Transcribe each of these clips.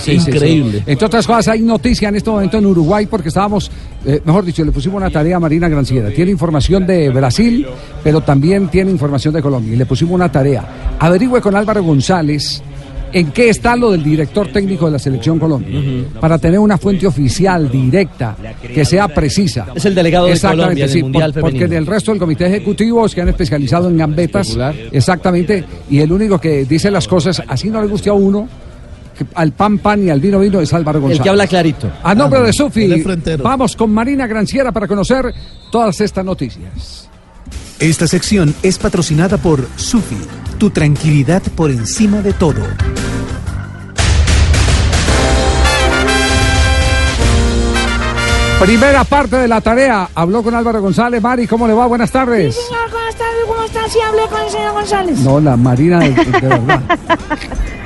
Sí, Increíble. sí. Entre otras cosas, hay noticia en este momento en Uruguay porque estábamos, eh, mejor dicho, le pusimos una tarea a Marina Granciera. Tiene información de Brasil, pero también tiene información de Colombia. Y le pusimos una tarea. Averigüe con Álvaro González en qué está lo del director técnico de la Selección Colombia. Para tener una fuente oficial, directa, que sea precisa. Es el delegado de Colombia en el Mundial por- porque en el resto del comité ejecutivo se han especializado en gambetas. Exactamente. Y el único que dice las cosas, así no le guste a uno, que al pan pan y al vino vino es Álvaro González. El que habla clarito. A nombre de Sufi, vamos con Marina Granciera para conocer todas estas noticias. Esta sección es patrocinada por Sufi, tu tranquilidad por encima de todo. Primera parte de la tarea. Habló con Álvaro González. Mari, ¿cómo le va? Buenas tardes. Señor, buenas tardes, ¿cómo está? Sí, hablé con el señor González. No, la Marina de, de verdad.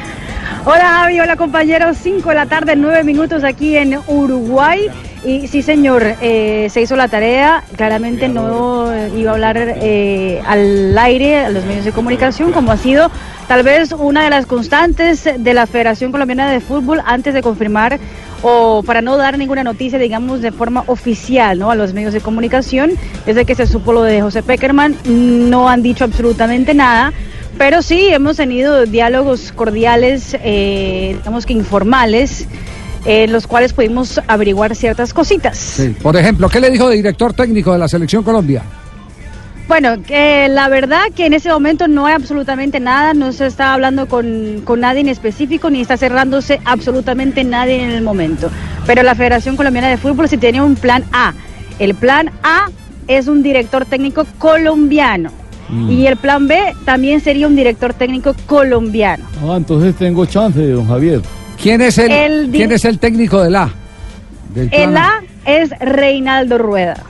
Hola Javi, hola compañeros, 5 de la tarde, 9 minutos aquí en Uruguay. Y sí señor, eh, se hizo la tarea, claramente no iba a hablar eh, al aire, a los medios de comunicación, como ha sido tal vez una de las constantes de la Federación Colombiana de Fútbol antes de confirmar o para no dar ninguna noticia, digamos, de forma oficial ¿no? a los medios de comunicación. Desde que se supo lo de José Peckerman, no han dicho absolutamente nada. Pero sí, hemos tenido diálogos cordiales, eh, digamos que informales, en los cuales pudimos averiguar ciertas cositas. Sí. Por ejemplo, ¿qué le dijo de director técnico de la Selección Colombia? Bueno, que la verdad que en ese momento no hay absolutamente nada, no se está hablando con, con nadie en específico, ni está cerrándose absolutamente nadie en el momento. Pero la Federación Colombiana de Fútbol sí tiene un plan A. El plan A es un director técnico colombiano. Y el plan B también sería un director técnico colombiano. Ah, entonces tengo chance, don Javier. ¿Quién es el, ¿quién es el técnico del A? Del plan El A es Reinaldo Rueda.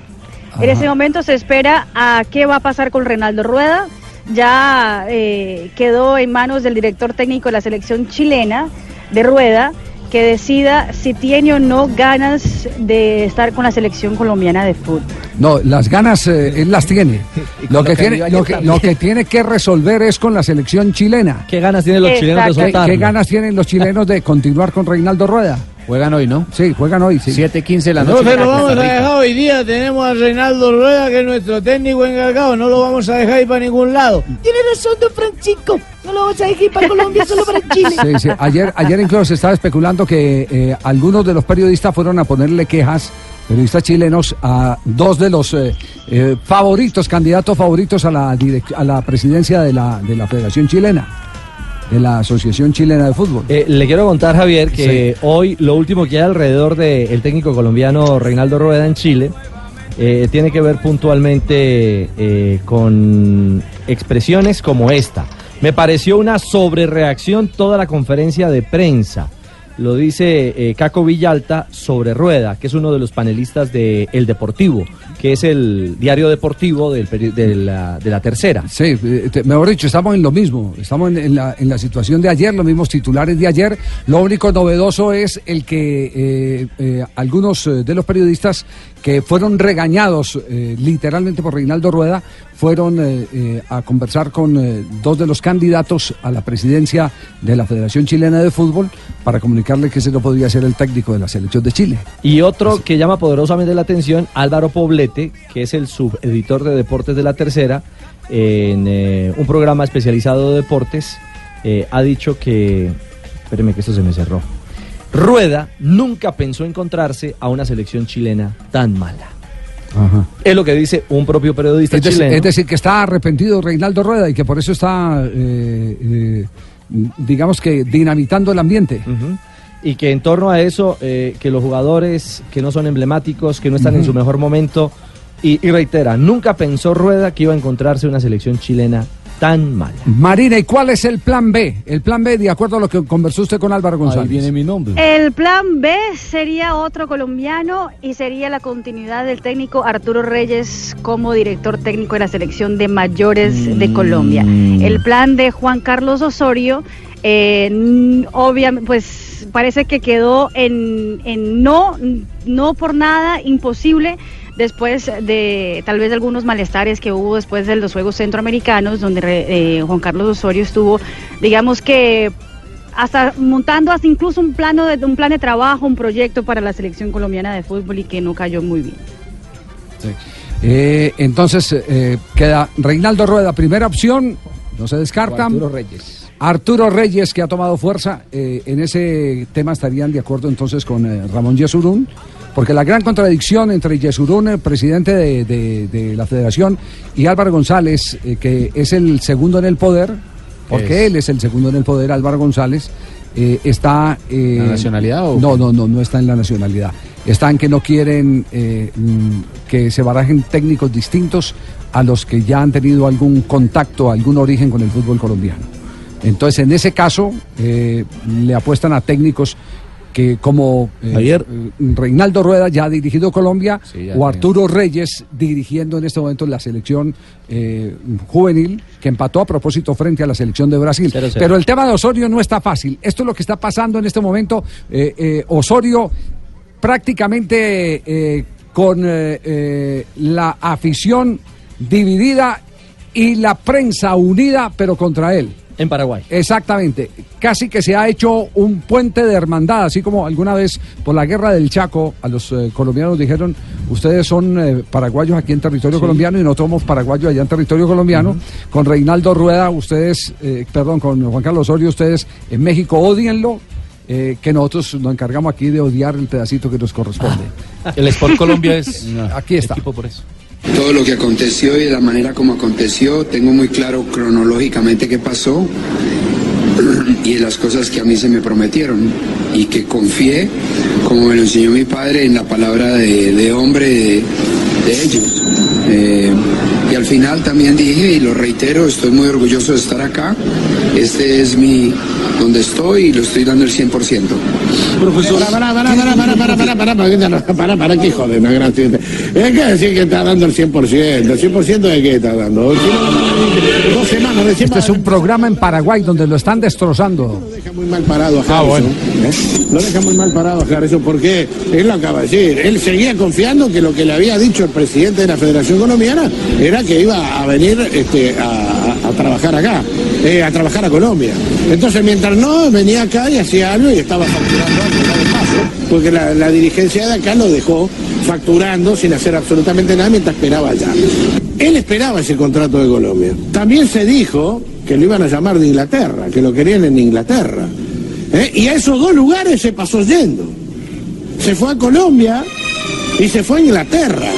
En ese momento se espera a qué va a pasar con Reinaldo Rueda. Ya eh, quedó en manos del director técnico de la selección chilena, de Rueda, que decida si tiene o no ganas de estar con la selección colombiana de fútbol. No, las ganas eh, él las tiene. Lo que, lo que tiene lo, que, lo que tiene que resolver es con la selección chilena. ¿Qué ganas tienen los chilenos de Exacto. ¿Qué, soltar? qué ganas tienen los chilenos de continuar con Reinaldo Rueda? Juegan hoy, ¿no? Sí, juegan hoy, sí. 7.15 de la No noche. se lo contra vamos a Costa Rica. dejar hoy día. Tenemos a Reinaldo Rueda, que es nuestro técnico encargado. No lo vamos a dejar ir para ningún lado. Tiene razón, don Francisco. No lo vamos a dejar para Colombia, solo para Chile. Sí, sí. Ayer, ayer incluso se estaba especulando que eh, algunos de los periodistas fueron a ponerle quejas, periodistas chilenos, a dos de los eh, eh, favoritos, candidatos favoritos a la, a la presidencia de la, de la Federación Chilena, de la Asociación Chilena de Fútbol. Eh, le quiero contar, Javier, que hoy lo último que hay alrededor del técnico colombiano Reinaldo Rueda en Chile eh, tiene que ver puntualmente eh, con expresiones como esta. Me pareció una sobrereacción toda la conferencia de prensa. Lo dice eh, Caco Villalta sobre Rueda, que es uno de los panelistas de El Deportivo, que es el diario deportivo del de, la, de la tercera. Sí, eh, mejor dicho, estamos en lo mismo. Estamos en, la, en la situación de ayer, los mismos titulares de ayer. Lo único novedoso es el que eh, algunos de los periodistas que fueron regañados eh, literalmente por Reinaldo Rueda fueron eh, eh, a conversar con dos de los candidatos a la presidencia de la Federación Chilena de Fútbol para comunicarle que ese no podría ser el técnico de la selección de Chile. Y otro que llama poderosamente la atención, Álvaro Poblete, que es el subeditor de deportes de la tercera, en un programa especializado de deportes, ha dicho que, espéreme que esto se me cerró, Rueda nunca pensó encontrarse a una selección chilena tan mala. Es lo que dice un propio periodista Es decir, chileno. es decir, que está arrepentido Reinaldo Rueda y que por eso está, eh, eh, digamos que, dinamitando el ambiente. Y que en torno a eso, eh, que los jugadores que no son emblemáticos, que no están en su mejor momento, y, y reitera, nunca pensó Rueda que iba a encontrarse una selección chilena tan mala. Marina, ¿y cuál es el plan B? El plan B, de acuerdo a lo que conversó usted con Álvaro González. viene mi nombre. El plan B sería otro colombiano y sería la continuidad del técnico Arturo Reyes como director técnico de la selección de mayores de Colombia. El plan de Juan Carlos Osorio, eh, obviamente, pues parece que quedó en, en no, no por nada imposible después de tal vez algunos malestares que hubo después de los Juegos Centroamericanos, donde eh, Juan Carlos Osorio estuvo, digamos que hasta montando hasta incluso un plano de un plan de trabajo, un proyecto para la selección colombiana de fútbol y que no cayó muy bien. Eh, entonces eh, queda Reinaldo Rueda, primera opción, no se descarta. Arturo Reyes. Arturo Reyes, que ha tomado fuerza, eh, en ese tema estarían de acuerdo entonces con eh, Ramón Yesurún, porque la gran contradicción entre Yesurún, el presidente de, de- de la federación, y Álvaro González, eh, que es el segundo en el poder, porque él es el segundo en el poder, Álvaro González, eh, está... eh, ¿La nacionalidad o No, no, no, no está en la nacionalidad. Está en que no quieren eh, mm, que se barajen técnicos distintos a los que ya han tenido algún contacto, algún origen con el fútbol colombiano. Entonces, en ese caso, eh, le apuestan a técnicos que como eh, Javier. eh, Reinaldo Rueda ya ha dirigido Colombia Sí, o. Arturo Reyes dirigiendo en este momento la selección eh, juvenil que empató a propósito frente a la selección de Brasil. Cero, cero. Pero el tema de Osorio no está fácil. Esto es lo que está pasando en este momento. Eh, Osorio prácticamente con la afición dividida y la prensa unida, pero contra él. En Paraguay. Exactamente. Casi que se ha hecho un puente de hermandad, así como alguna vez por la guerra del Chaco a los eh, colombianos dijeron, ustedes son eh, paraguayos aquí en territorio colombiano y nosotros somos paraguayos allá en territorio colombiano. Con Reinaldo Rueda, ustedes, eh, perdón, con Juan Carlos Osorio, ustedes en México odienlo. eh, que nosotros nos encargamos aquí de odiar el pedacito que nos corresponde. El Sport Colombia es Aquí está. equipo por eso. Todo lo que aconteció y la manera como aconteció, tengo muy claro cronológicamente qué pasó y las cosas que a mí se me prometieron y que confié, como me lo enseñó mi padre, en la palabra de, hombre de, de ellos. Eh, y al final también dije, y lo reitero, estoy muy orgulloso de estar acá. Este es mi, donde estoy y lo estoy dando el 100%. Profesor. Para, para, para, para, para, para, para, para, para, para, para, que joder, no, gracias. Es que decir que está dando el 100%. ¿El 100% de qué está dando? Dos semanas recién Este es un programa en Paraguay donde lo están destrozando. Lo deja muy mal parado a Ah, Harrison. bueno. ¿eh? Lo deja muy mal parado a Harrison porque él lo acaba de decir. Él seguía confiando que lo que le había dicho el presidente de la Federación Colombiana era que iba a venir este, a, a- a trabajar acá, eh, a trabajar a Colombia. Entonces, mientras no, venía acá y hacía algo y estaba facturando algo porque la, la dirigencia de acá lo dejó facturando sin hacer absolutamente nada mientras esperaba allá. Él esperaba ese contrato de Colombia. También se dijo que lo iban a llamar de Inglaterra, que lo querían en Inglaterra. ¿eh? Y a esos dos lugares se pasó yendo. Se fue a Colombia y se fue a Inglaterra.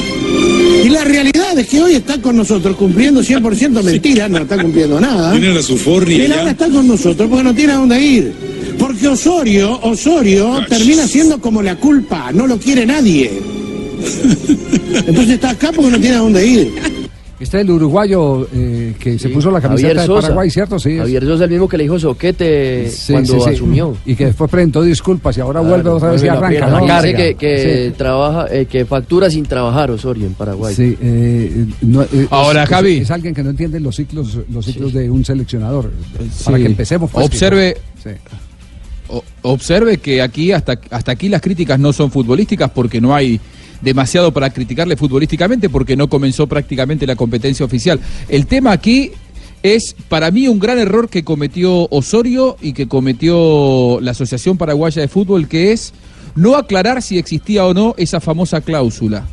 Y la realidad es que hoy está con nosotros cumpliendo 100% mentiras, no está cumpliendo nada. Tiene la Suforni Él allá. ahora está con nosotros porque no tiene a dónde ir. Porque Osorio, Osorio termina siendo como la culpa, no lo quiere nadie. Entonces está acá porque no tiene a dónde ir. Este es el uruguayo eh, que se Sí, puso la camiseta Javier de Sosa. Paraguay, ¿cierto? Sí. es- Javier Sosa, el mismo que le dijo Soquete Sí, cuando sí, sí. asumió. Y que después presentó disculpas y ahora vuelve Claro, otra vez y vuelve arranca. ¿no? Dice que, que Sí. trabaja, eh, que factura sin trabajar Osorio en Paraguay. Sí, eh, no, eh, Ahora, es, Javi. Es, es alguien que no entiende los ciclos, los ciclos de un seleccionador. Para Sí. que empecemos. pues, Observe, o- observe que aquí hasta, hasta aquí las críticas no son futbolísticas porque no hay demasiado para criticarle futbolísticamente porque no comenzó prácticamente la competencia oficial. El tema aquí es para mí un gran error que cometió Osorio y que cometió la Asociación Paraguaya de Fútbol que es no aclarar si existía o no esa famosa cláusula.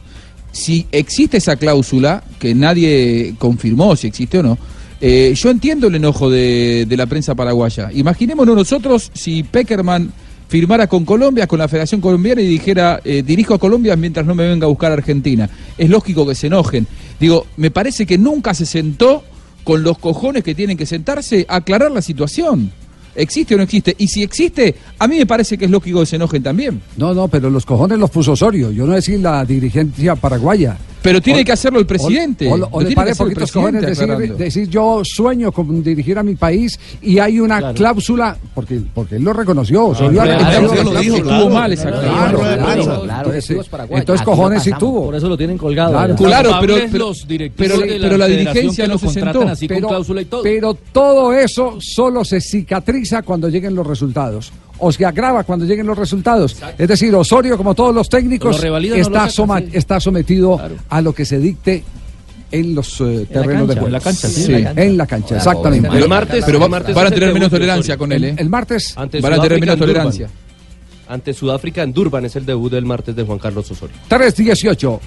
Si existe esa cláusula, que nadie confirmó si existe o no, eh, yo entiendo el enojo de, de la prensa paraguaya. Imaginémonos nosotros si Peckerman firmara con Colombia, con la Federación Colombiana y dijera, eh, dirijo a Colombia mientras no me venga a buscar a Argentina. Es lógico que se enojen. Digo, me parece que nunca se sentó con los cojones que tienen que sentarse a aclarar la situación. ¿Existe o no existe? Y si existe, a mí me parece que es lógico que se enojen también. No, no, pero los cojones los puso Osorio. Yo no decir la dirigencia paraguaya. Pero tiene que hacerlo el presidente. O, o- o le tiene que poquitos decir, yo sueño con dirigir a mi país y hay una cláusula, porque, porque él lo reconoció. Estuvo mal esa Claro, cláusula. claro, Claro, claro. claro, Entonces, cojones sí tuvo. Por eso lo tienen colgado. Claro. pero, pero, los directivos pero, de la pero la federación dirigencia no se sentó. así con cláusula y todo. pero todo eso solo se cicatriza cuando lleguen los resultados. O se agrava cuando lleguen los resultados. Es decir, Osorio, como todos los técnicos, Lo revalida, no lo está, soma- sí. está sometido Claro. a lo que se dicte en los eh, terrenos de juego. en la cancha, sí, en la cancha. En la cancha, exactamente. Pero, El martes- pero el va- martes van a tener menos tolerancia Osorio. con él, ¿eh? El martes, Van a tener menos tolerancia. Ante Sudáfrica en Durban es el debut del martes de Juan Carlos Osorio. 3-18.